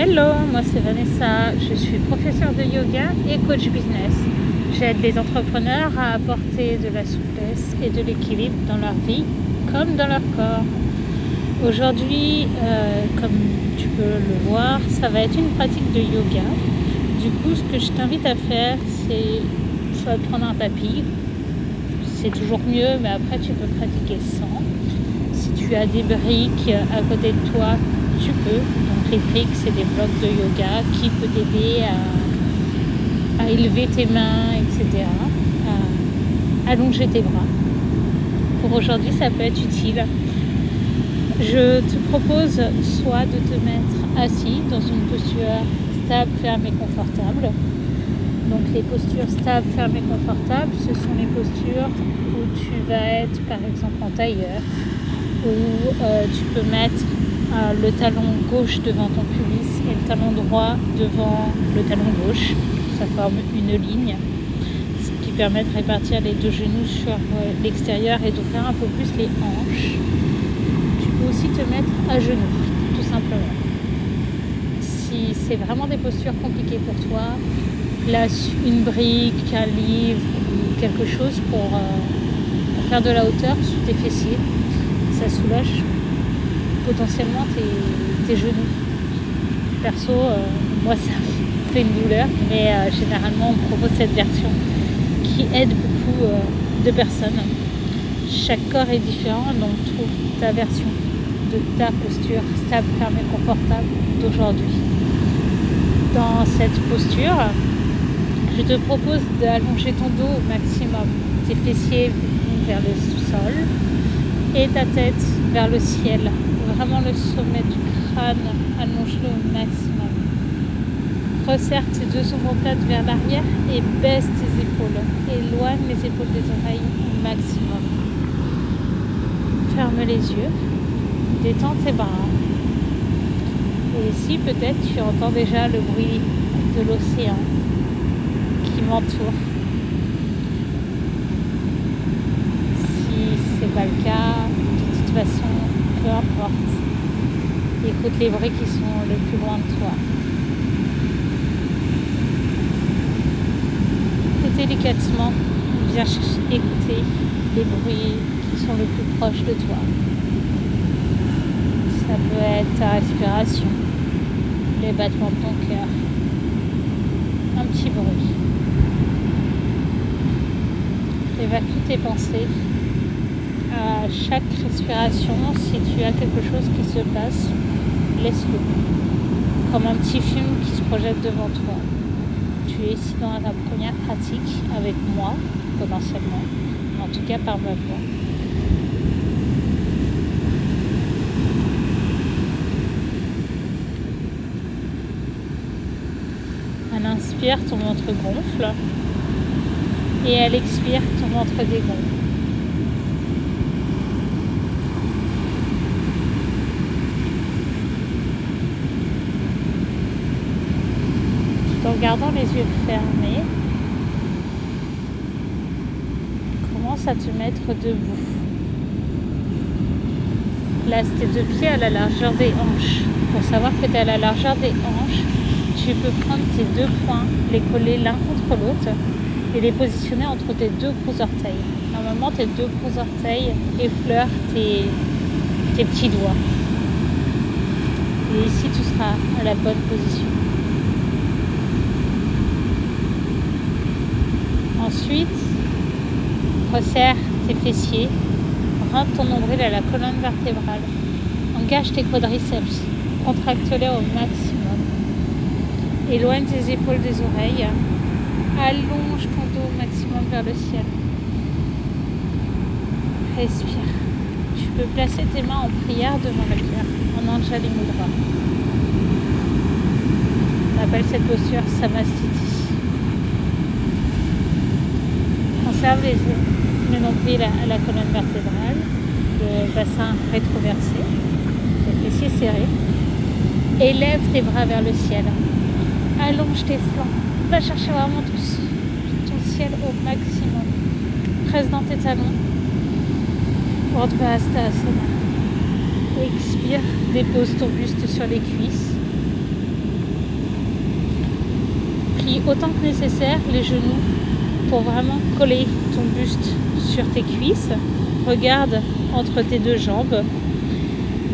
Hello, moi c'est Vanessa, je suis professeure de yoga et coach business. J'aide les entrepreneurs à apporter de la souplesse et de l'équilibre dans leur vie comme dans leur corps. Aujourd'hui, euh, comme tu peux le voir, ça va être une pratique de yoga. Du coup, ce que je t'invite à faire, c'est soit prendre un tapis, c'est toujours mieux, mais après tu peux pratiquer sans. Si tu as des briques à côté de toi, tu peux. Donc les briques, c'est des blocs de yoga qui peuvent t'aider à, élever tes mains, etc. À allonger tes bras. Pour aujourd'hui, ça peut être utile. Je te propose soit de te mettre assis dans une posture stable, ferme et confortable. Donc les postures stables, fermes et confortables, ce sont les postures où tu vas être par exemple en tailleur, où euh, tu peux mettre le talon gauche devant ton pubis et le talon droit devant le talon gauche. Ça forme une ligne, ce qui permet de répartir les deux genoux sur euh, l'extérieur et d'ouvrir un peu plus les hanches. Tu peux aussi te mettre à genoux, tout simplement. Si c'est vraiment des postures compliquées pour toi, place une brique, un livre ou quelque chose pour, euh, pour faire de la hauteur sous tes fessiers. Ça soulage potentiellement tes, genoux. Perso, euh, moi ça fait une douleur, mais euh, généralement on propose cette version qui aide beaucoup euh, de personnes. Chaque corps est différent, donc trouve ta version de ta posture stable, ferme et confortable d'aujourd'hui. Dans cette posture, je te propose d'allonger ton dos au maximum, tes fessiers vers le sol et ta tête vers le ciel vraiment le sommet du crâne, allonge-le au maximum. Resserre tes deux omoplates vers l'arrière et baisse tes épaules. Éloigne les épaules des oreilles au maximum. Ferme les yeux. Détends tes bras. Et ici, peut-être, tu entends déjà le bruit de l'océan qui m'entoure. Si ce n'est pas le cas, de toute façon, peu importe. Écoute les bruits qui sont le plus loin de toi. Et délicatement, viens écouter les bruits qui sont le plus proches de toi. Ça peut être ta respiration, les battements de ton cœur, un petit bruit. Évacue tes pensées à chaque respiration, si tu as quelque chose qui se passe, laisse-le. Comme un petit film qui se projette devant toi. Tu es ici dans ta première pratique avec moi, potentiellement, en tout cas par ma voix. Elle inspire, ton ventre gonfle. Et elle expire, ton ventre dégonfle. En gardant les yeux fermés, commence à te mettre debout. Place tes deux pieds à la largeur des hanches. Pour savoir que tu es à la largeur des hanches, tu peux prendre tes deux poings, les coller l'un contre l'autre et les positionner entre tes deux gros orteils. Normalement, tes deux gros orteils effleurent tes, tes petits doigts. Et ici, tu seras à la bonne position. Ensuite, resserre tes fessiers, rentre ton nombril à la colonne vertébrale, engage tes quadriceps, contracte-les au maximum, éloigne tes épaules des oreilles, allonge ton dos au maximum vers le ciel. Respire. Tu peux placer tes mains en prière devant le cœur, en Anjali Mudra. On appelle cette posture Samastiti. Observe les, le nombril à la colonne vertébrale, le bassin rétroversé, les fessiers serrés. Élève tes bras vers le ciel. Allonge tes flancs. Va chercher vraiment tout, ton ciel au maximum. Presse dans tes talons. Asana. Expire. Dépose ton buste sur les cuisses. Plie autant que nécessaire les genoux pour vraiment coller ton buste sur tes cuisses. Regarde entre tes deux jambes.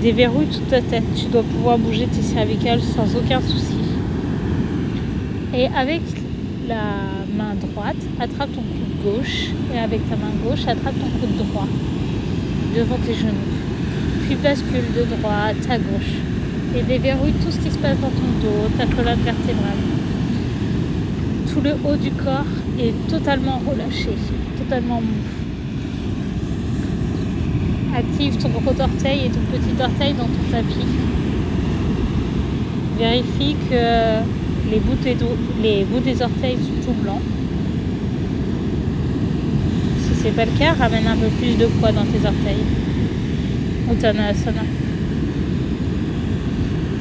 Déverrouille toute ta tête. Tu dois pouvoir bouger tes cervicales sans aucun souci. Et avec la main droite, attrape ton coude gauche. Et avec ta main gauche, attrape ton coude droit devant tes genoux. Puis bascule de droite à gauche. Et déverrouille tout ce qui se passe dans ton dos, ta colonne vertébrale. Tout le haut du corps est totalement relâché, totalement mou. Active ton gros orteil et ton petit orteil dans ton tapis. Vérifie que les bouts, des, les bouts des orteils sont tout blancs. Si c'est pas le cas, ramène un peu plus de poids dans tes orteils. Uttanasana.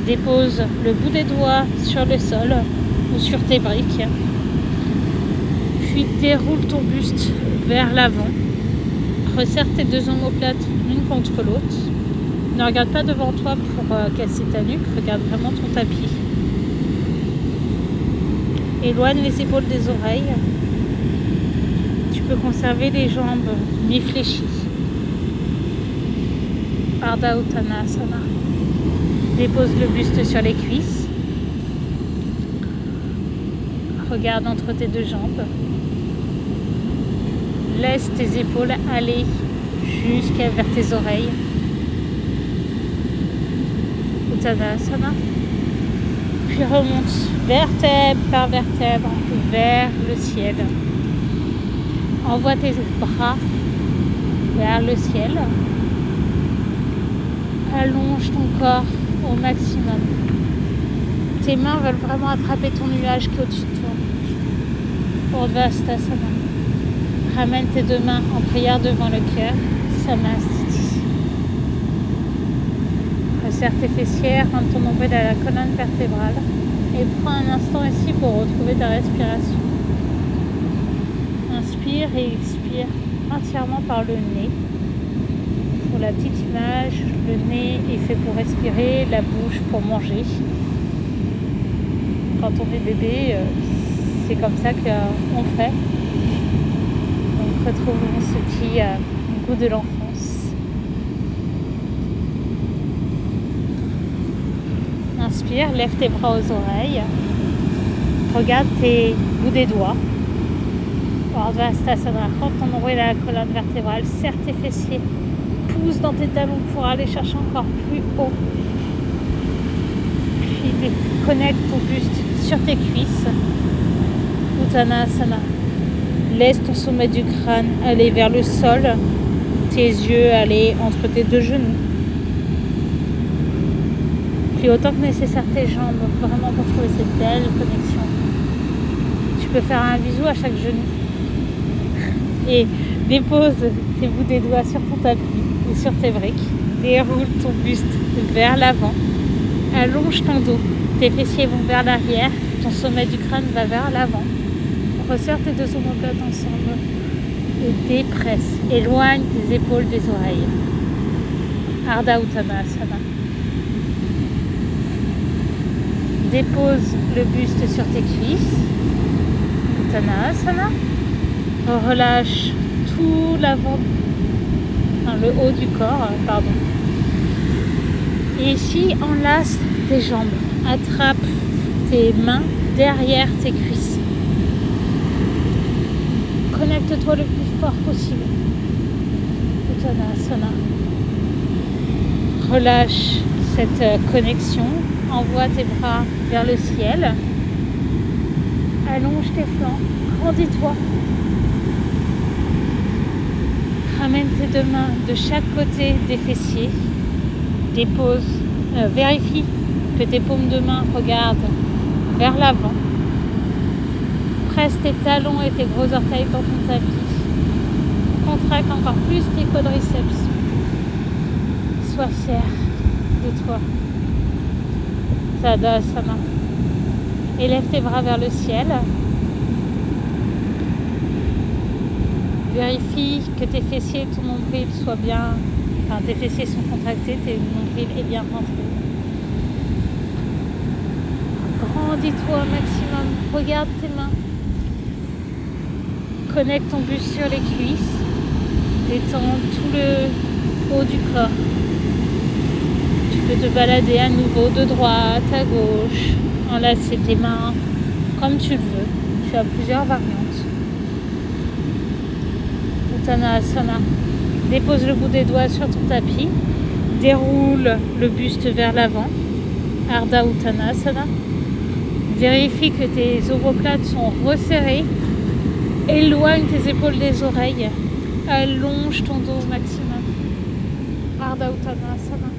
Dépose le bout des doigts sur le sol ou sur tes briques. Puis déroule ton buste vers l'avant. Resserre tes deux omoplates l'une contre l'autre. Ne regarde pas devant toi pour euh, casser ta nuque, regarde vraiment ton tapis. Éloigne les épaules des oreilles. Tu peux conserver les jambes mi-fléchies. Ardha Uttanasana. Dépose le buste sur les cuisses. Regarde entre tes deux jambes. Laisse tes épaules aller jusqu'à vers tes oreilles. Uttanasana. Puis remonte vertèbre par vertèbre vers le ciel. Envoie tes bras vers le ciel. Allonge ton corps au maximum. Tes mains veulent vraiment attraper ton nuage qui est au-dessus de toi. Ramène tes deux mains en prière devant le cœur. Samastiti. Resserre tes fessières, rends ton nombril à la colonne vertébrale et prends un instant ici pour retrouver ta respiration. Inspire et expire entièrement par le nez. Pour la petite image, le nez est fait pour respirer, la bouche pour manger. Quand on est bébé, euh, c'est comme ça qu'on fait. Retrouvons ce petit euh, goût de l'enfance. Inspire, lève tes bras aux oreilles. Regarde tes bouts des doigts. Urdhvastasana, prends ton nombril la colonne vertébrale, serre tes fessiers, pousse dans tes talons pour aller chercher encore plus haut. Puis connecte ton buste sur tes cuisses. Uttanasana. Laisse ton sommet du crâne aller vers le sol, tes yeux aller entre tes deux genoux autant que nécessaire tes jambes, vraiment pour trouver cette belle connexion. Tu peux faire un bisou à chaque genou. Et dépose tes bouts des doigts sur ton tapis ou sur tes briques. Déroule ton buste vers l'avant. Allonge ton dos. Tes fessiers vont vers l'arrière. Ton sommet du crâne va vers l'avant. Resserre tes deux omoplates ensemble. Et dépresse. Éloigne tes épaules des oreilles. Ardha Uttanasana. Dépose le buste sur tes cuisses. Uttanasana. Relâche tout l'avant, enfin le haut du corps, pardon. Et ici, enlace tes jambes. Attrape tes mains derrière tes cuisses. Connecte-toi le plus fort possible. Relâche cette connexion envoie tes bras vers le ciel. Allonge tes flancs, grandis-toi. Ramène tes deux mains de chaque côté des fessiers. Dépose, euh, vérifie que tes paumes de main regardent vers l'avant. Presse tes talons et tes gros orteils dans ton tapis. Contracte encore plus tes quadriceps. Sois fier de toi. Tadasana. Élève tes bras vers le ciel. Vérifie que tes fessiers et ton nombril soient bien. Enfin, tes fessiers sont contractés, tes nombril est bien rentré. Grandis-toi au maximum. Regarde tes mains. Connecte ton buste sur les cuisses. Détends tout le haut du corps. Tu peux te balader à nouveau de droite à gauche, enlacer tes mains comme tu le veux. Tu as plusieurs variantes. Uttanasana. Dépose le bout des doigts sur ton tapis. Déroule le buste vers l'avant. Ardha Uttanasana. Vérifie que tes omoplates sont resserrées. Éloigne tes épaules des oreilles. Allonge ton dos au maximum. Ardha Uttanasana.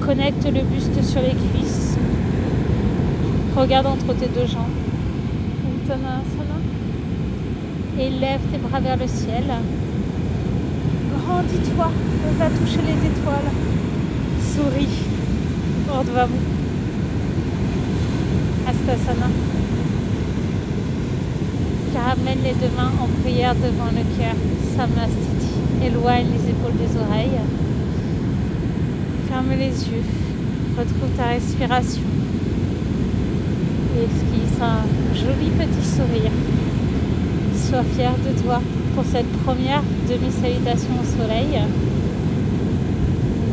Connecte le buste sur les cuisses. Regarde entre tes deux jambes. Uttanasana. Élève tes bras vers le ciel. Grandis-toi. Va toucher les étoiles. Souris. Urdhva Astasana. Ramène les deux mains en prière devant le cœur. Samastiti. Éloigne les épaules des oreilles. Ferme les yeux. Retrouve ta respiration. Et esquisse un joli petit sourire. Sois fier de toi pour cette première demi-salutation au soleil.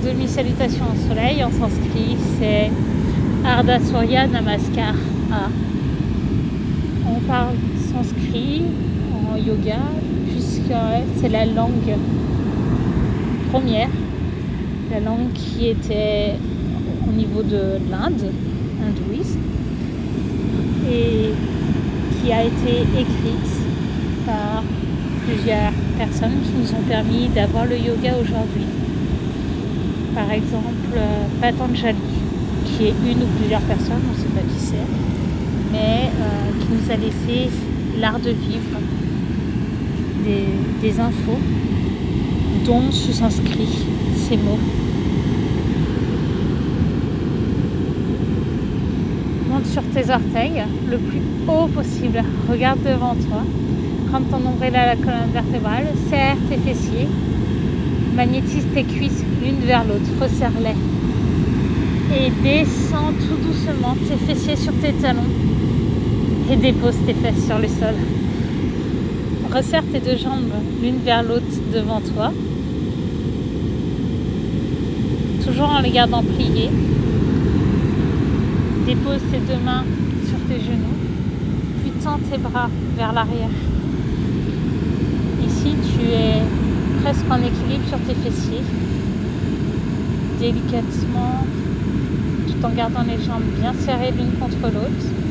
Demi-salutation au soleil en sanskrit, c'est Ardha Surya Namaskar. On parle sanskrit en yoga puisque c'est la langue première, la langue qui était au niveau de l'Inde, hindouiste, et qui a été écrite par plusieurs personnes qui nous ont permis d'avoir le yoga aujourd'hui. Par exemple, Patanjali, qui est une ou plusieurs personnes, on ne sait pas qui c'est, mais euh, qui nous a laissé l'art de vivre, des, infos dont se s'inscrit ces mots. Monte sur tes orteils le plus haut possible. Regarde devant toi. Rampe ton nombril à la colonne vertébrale. Serre tes fessiers. Magnétise tes cuisses l'une vers l'autre. Resserre-les. Et descends tout doucement tes fessiers sur tes talons. Et dépose tes fesses sur le sol. Resserre tes deux jambes l'une vers l'autre devant toi. Toujours en les gardant pliées. Dépose tes deux mains sur tes genoux. Puis tends tes bras vers l'arrière. Ici, tu es presque en équilibre sur tes fessiers. Délicatement, tout en gardant les jambes bien serrées l'une contre l'autre.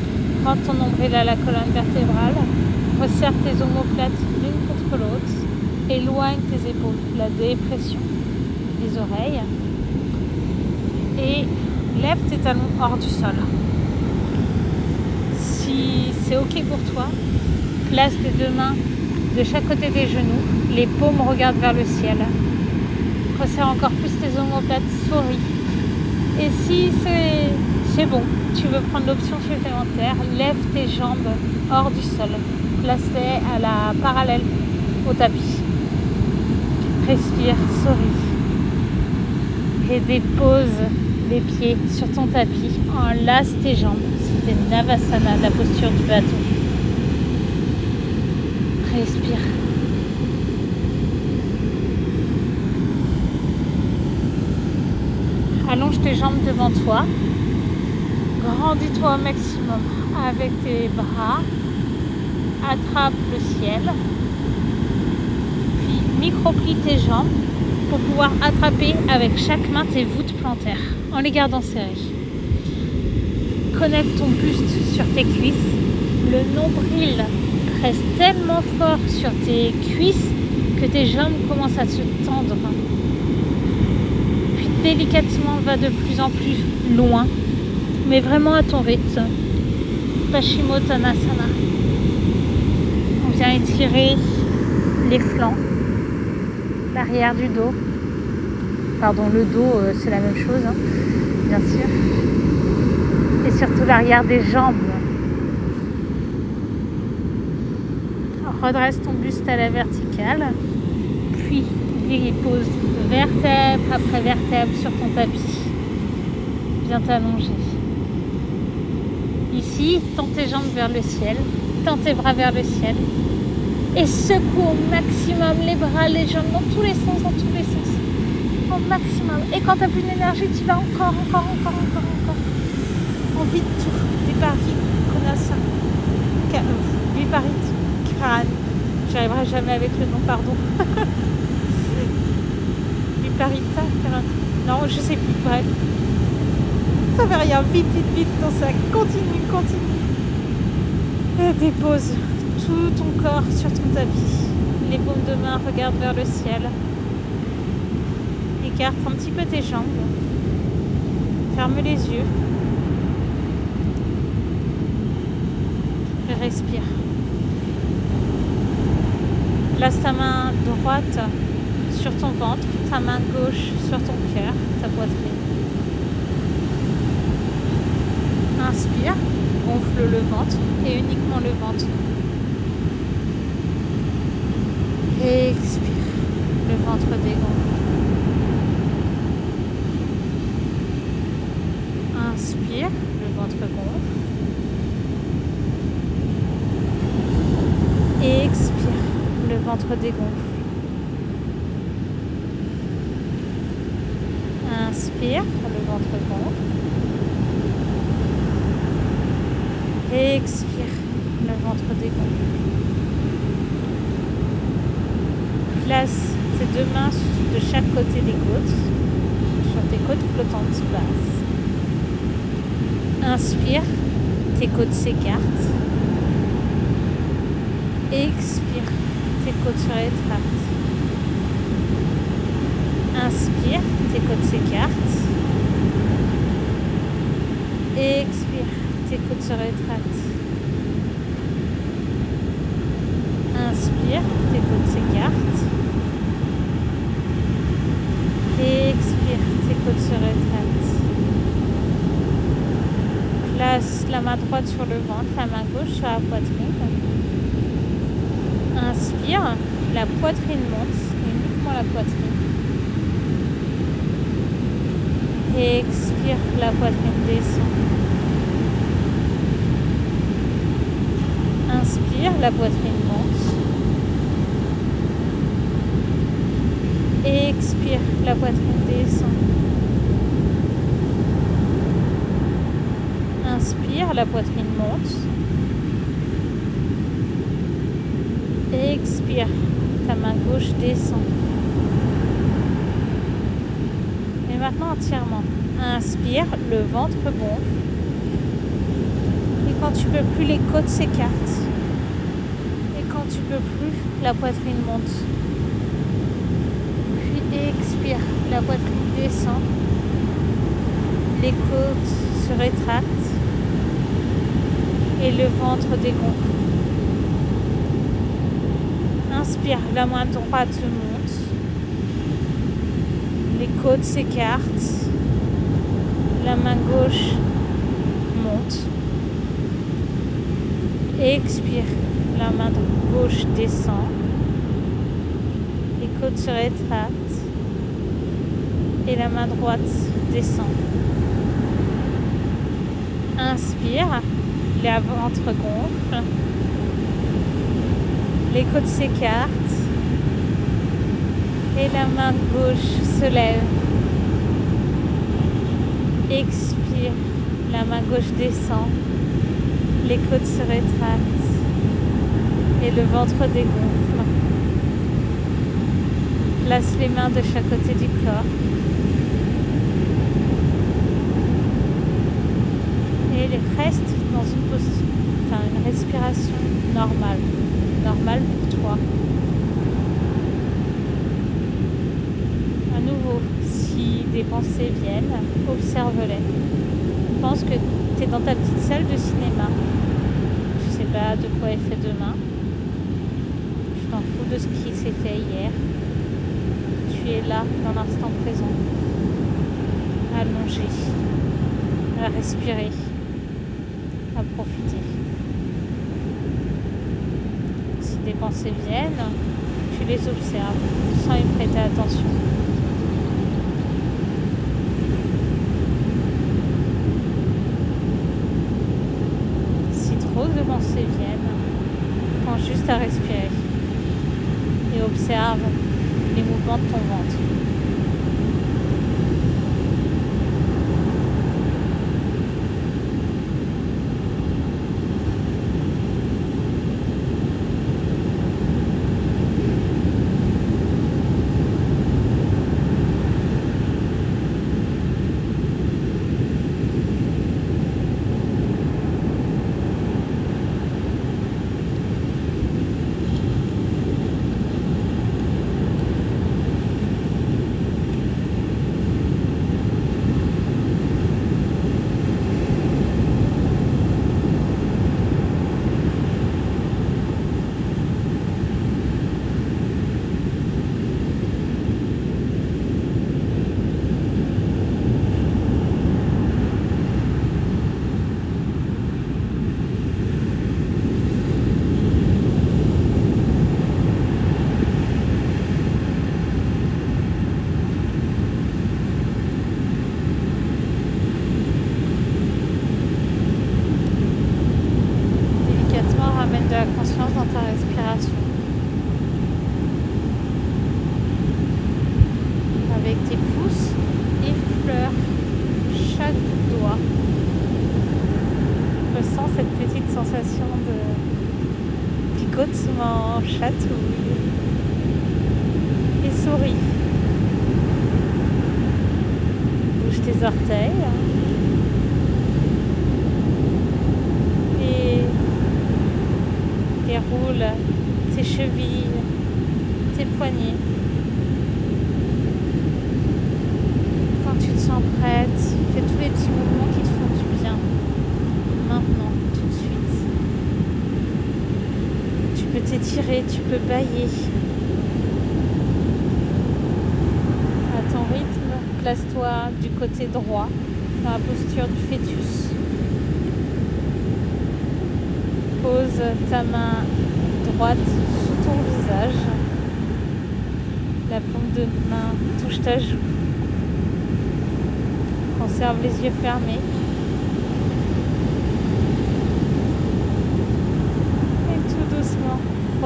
Prends ton nombril à la colonne vertébrale. Resserre tes omoplates l'une contre l'autre. Éloigne tes épaules, la dépression des oreilles. Et lève tes talons hors du sol. Si c'est OK pour toi, place tes deux mains de chaque côté des genoux. Les paumes regardent vers le ciel. Resserre encore plus tes omoplates, souris. Et si c'est bon, tu veux prendre l'option supplémentaire, lève tes jambes hors du sol. Place-les à la parallèle au tapis. Respire, souris. Et dépose les pieds sur ton tapis. Enlace tes jambes. C'était Navasana, la posture du bateau. Respire. Allonge tes jambes devant toi. Grandis-toi au maximum avec tes bras. Attrape le ciel. Puis micro-plie tes jambes pour pouvoir attraper avec chaque main tes voûtes plantaires en les gardant serrées. Connecte ton buste sur tes cuisses. Le nombril presse tellement fort sur tes cuisses que tes jambes commencent à se tendre. Puis délicatement va de plus en plus loin, mais vraiment à ton rythme. Paschimottanasana. On vient étirer les flancs, l'arrière du dos. Pardon, le dos, euh, c'est la même chose, hein, bien sûr. Et surtout l'arrière des jambes. redresse ton buste à la verticale, puis pose vertèbre après vertèbre sur ton tapis. Viens t'allonger. Ici, tends tes jambes vers le ciel, tends tes bras vers le ciel et secoue au maximum les bras, les jambes dans tous les sens, dans tous les sens. Au maximum. Et quand tu n'as plus d'énergie, tu vas encore, encore, encore, encore, encore. Envie de tout. Viparite, Konasa, Viparite, crâne. J'arriverai jamais avec le nom, pardon. Viparita, Non, je sais plus, bref. Ça rien, vite, vite, vite dans ça. Continue, continue. Et dépose tout ton corps sur ton tapis. Les paumes de main regardent vers le ciel. Écarte un petit peu tes jambes. Ferme les yeux. respire. Place ta main droite sur ton ventre, ta main gauche sur ton cœur, ta poitrine. Inspire, gonfle le ventre et uniquement le ventre. Expire, le ventre dégonfle. Inspire, le ventre gonfle. Expire, le ventre dégonfle. Inspire, le ventre gonfle. Et expire, le ventre dégonfle. Place tes deux mains de chaque côté des côtes, sur tes côtes flottantes basses. Inspire, tes côtes s'écartent. Expire, tes côtes se rétractent. Inspire, tes côtes s'écartent. Expire, tes côtes se rétractent. Inspire, tes côtes s'écartent. Expire, tes côtes se rétractent. Place la main droite sur le ventre, la main gauche sur la poitrine. Inspire, la poitrine monte, uniquement la poitrine. Expire, la poitrine descend. La poitrine monte. Et expire, la poitrine descend. Inspire, la poitrine monte. Expire, ta main gauche descend. Et maintenant entièrement. Inspire, le ventre gonfle. Et quand tu peux plus, les côtes s'écartent. Et tu peux plus, la poitrine monte. Puis expire, la poitrine descend. Les côtes se rétractent. Et le ventre dégonfle. Inspire, la main droite monte. Les côtes s'écartent. La main gauche monte. Expire, la main gauche descend. Les côtes se rétractent. Et la main droite descend. Inspire, la ventre gonfle les côtes s'écartent et la main gauche se lève. Expire, la main gauche descend, les côtes se rétractent et le ventre dégonfle. Place les mains de chaque côté du corps. Et reste dans une posture, enfin une respiration normale normal pour toi. À nouveau, si des pensées viennent, observe-les. Pense que tu es dans ta petite salle de cinéma. Je sais pas de quoi est fait demain. T'en fous de ce qui s'est fait hier. Tu es là dans l'instant présent. Allongé. À respirer. À profiter. des pensées viennent, tu les observes sans y prêter attention. de pensées viennent. Pense juste à respirer observe les mouvements de ton ventre. chatouille et souris. Bouge tes orteils. Et déroule tes chevilles, tes poignets. Quand tu te sens prête, fais tous les petits mouvements qui te font du bien. Maintenant, tout de suite. Tu peux t'étirer, tu peux bailler. À ton rythme, place-toi du côté droit, dans la posture du fœtus. Pose ta main droite sous ton visage. La paume de main touche ta joue. Conserve les yeux fermés.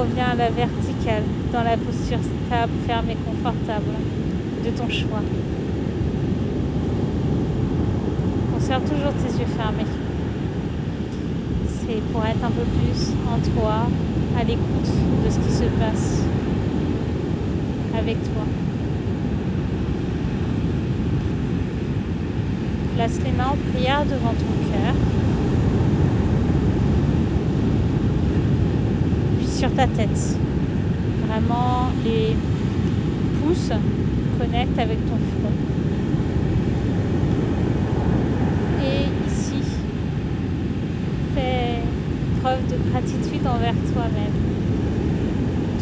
Reviens à la verticale dans la posture stable, ferme et confortable de ton choix. Conserve toujours tes yeux fermés. C'est pour être un peu plus en toi, à l'écoute de ce qui se passe avec toi. Place les mains en prière devant ton cœur. Sur ta tête. Vraiment, les pouces connectent avec ton front. Et ici, fais preuve de gratitude envers toi-même.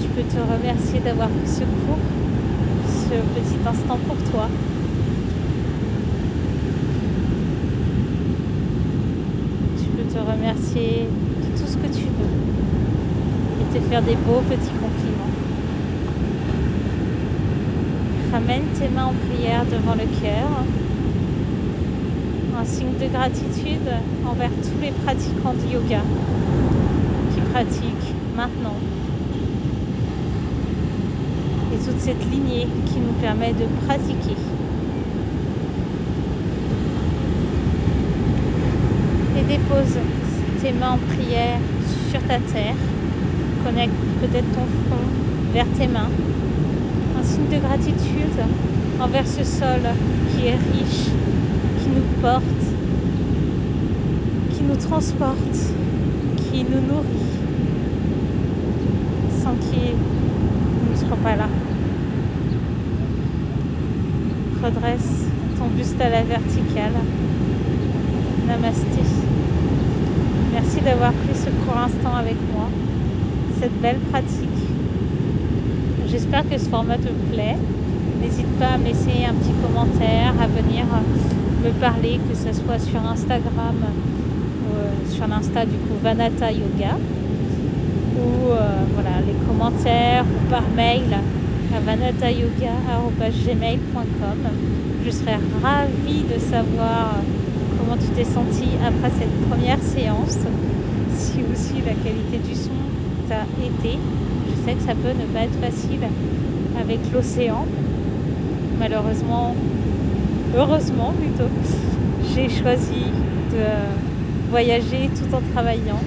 Tu peux te remercier d'avoir pris ce cours, ce petit instant pour toi. Tu peux te remercier de tout ce que tu veux te faire des beaux petits compliments. Ramène tes mains en prière devant le cœur, un signe de gratitude envers tous les pratiquants de yoga qui pratiquent maintenant. Et toute cette lignée qui nous permet de pratiquer. Et dépose tes mains en prière sur ta terre Connecte peut-être ton front vers tes mains. Un signe de gratitude envers ce sol qui est riche, qui nous porte, qui nous transporte, qui nous nourrit, sans qui nous ne serons pas là. Redresse ton buste à la verticale. Namasté. Merci d'avoir pris ce court instant avec moi cette belle pratique. J'espère que ce format te plaît. N'hésite pas à me laisser un petit commentaire, à venir me parler, que ce soit sur Instagram, euh, sur l'Insta du coup Vanata Yoga, ou euh, voilà, les commentaires, ou par mail à vanatayoga.gmail.com. Je serais ravie de savoir comment tu t'es senti après cette première séance si aussi la qualité du son t'a été. Je sais que ça peut ne pas être facile avec l'océan. Malheureusement, heureusement plutôt, j'ai choisi de voyager tout en travaillant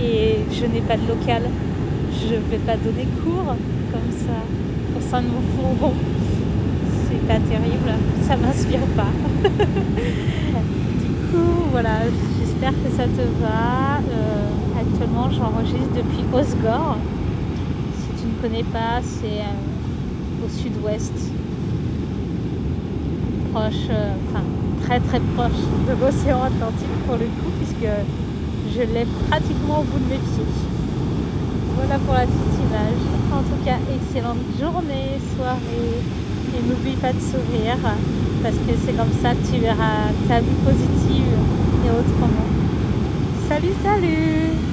et je n'ai pas de local. Je ne vais pas donner cours comme ça au sein de mon fourgon. C'est pas terrible, ça m'inspire pas. du coup, voilà, j'espère que ça te va. Actuellement, j'enregistre depuis Osgore. Si tu ne connais pas, c'est euh, au sud-ouest, proche, euh, enfin très très proche de l'océan Atlantique pour le coup, puisque je l'ai pratiquement au bout de mes pieds. Voilà pour la petite image. En tout cas, excellente journée, soirée. Et n'oublie pas de sourire parce que c'est comme ça que tu verras ta vie positive et autrement. Salut, salut